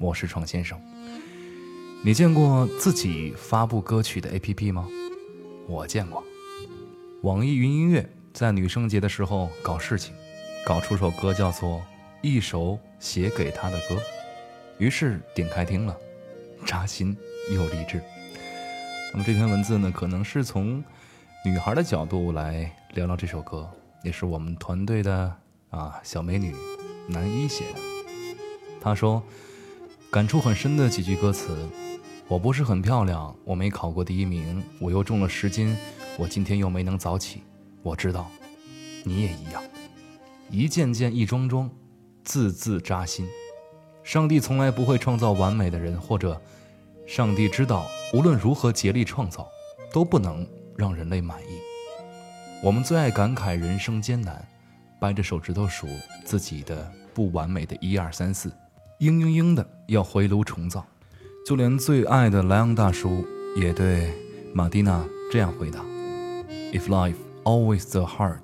我是闯先生。你见过自己发布歌曲的 APP 吗？我见过。网易云音乐在女生节的时候搞事情，搞出首歌叫做《一首写给她的歌》，于是点开听了，扎心又励志。那么这篇文字呢，可能是从女孩的角度来聊聊这首歌。也是我们团队的啊小美女南一写的。她说，感触很深的几句歌词：我不是很漂亮，我没考过第一名，我又重了十斤，我今天又没能早起。我知道，你也一样。一件件一桩桩，字字扎心。上帝从来不会创造完美的人，或者，上帝知道无论如何竭力创造，都不能让人类满意。我们最爱感慨人生艰难，掰着手指头数自己的不完美的一二三四，嘤嘤嘤的要回炉重造。就连最爱的莱昂大叔也对马蒂娜这样回答：“If life always the hard,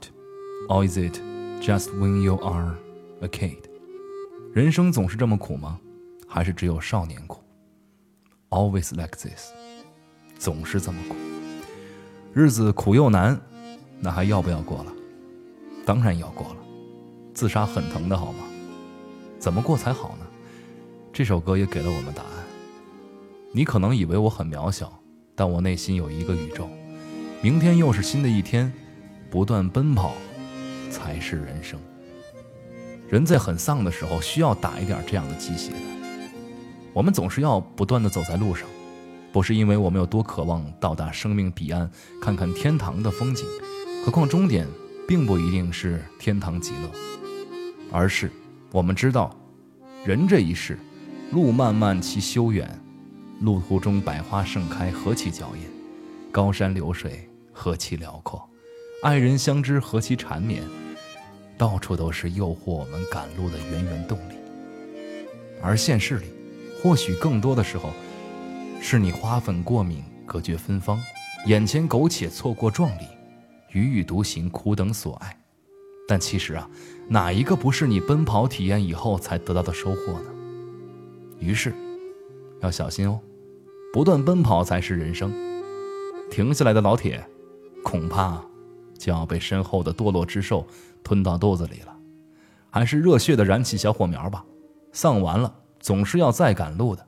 or is it just when you are a kid？人生总是这么苦吗？还是只有少年苦？Always like this，总是这么苦，日子苦又难。”那还要不要过了？当然要过了。自杀很疼的好吗？怎么过才好呢？这首歌也给了我们答案。你可能以为我很渺小，但我内心有一个宇宙。明天又是新的一天，不断奔跑才是人生。人在很丧的时候，需要打一点这样的鸡血的。我们总是要不断的走在路上，不是因为我们有多渴望到达生命彼岸，看看天堂的风景。何况终点并不一定是天堂极乐，而是我们知道，人这一世，路漫漫其修远，路途中百花盛开何其娇艳，高山流水何其辽阔，爱人相知何其缠绵，到处都是诱惑我们赶路的源源动力。而现实里，或许更多的时候，是你花粉过敏隔绝芬芳，眼前苟且错过壮丽。踽踽独行，苦等所爱。但其实啊，哪一个不是你奔跑体验以后才得到的收获呢？于是，要小心哦，不断奔跑才是人生。停下来的老铁，恐怕就要被身后的堕落之兽吞到肚子里了。还是热血的燃起小火苗吧，丧完了总是要再赶路的。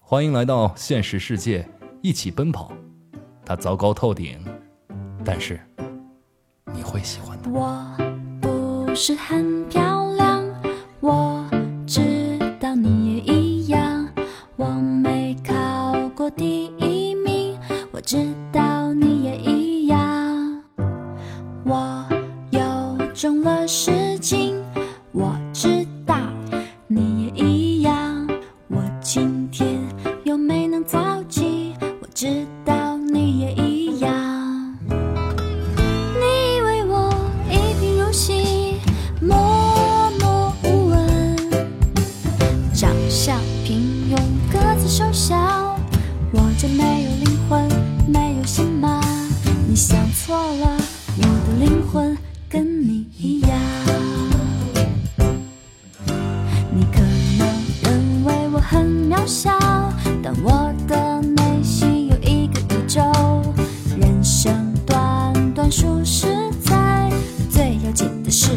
欢迎来到现实世界，一起奔跑。它糟糕透顶，但是。你会喜欢的。我不是很漂，重了十斤，我知道你也一样。我今天又没能早起，我知道你也一样。你以为我一贫如洗，默默无闻，长相平庸，个子瘦小，我就没有灵魂，没有心吗？你想错了，渺小，但我的内心有一个宇宙。人生短短数十载，最要紧的是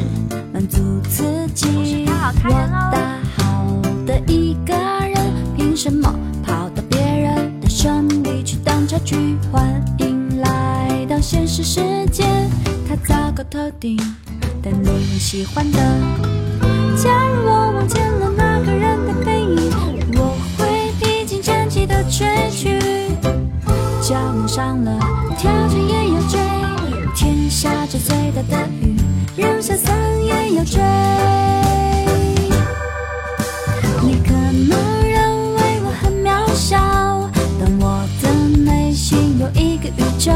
满足自己。我大好的一个人，凭什么跑到别人的生里去当差距？欢迎来到现实世界，它糟糕透顶，但你会喜欢的。假如我望见了吹去，脚蒙上了，跳着也要追，天下着最大的雨，扔下伞也要追。你可能认为我很渺小，但我的内心有一个宇宙，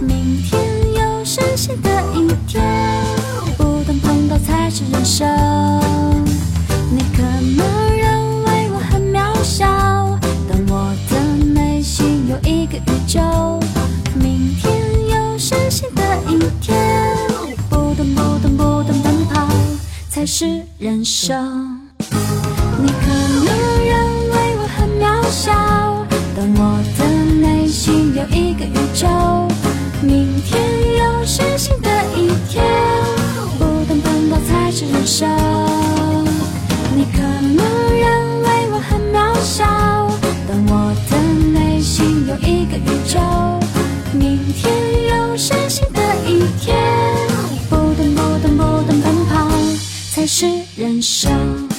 明天有闪现的一天，不断碰到才是人生。还是人生。你可能认为我很渺小。开始燃烧。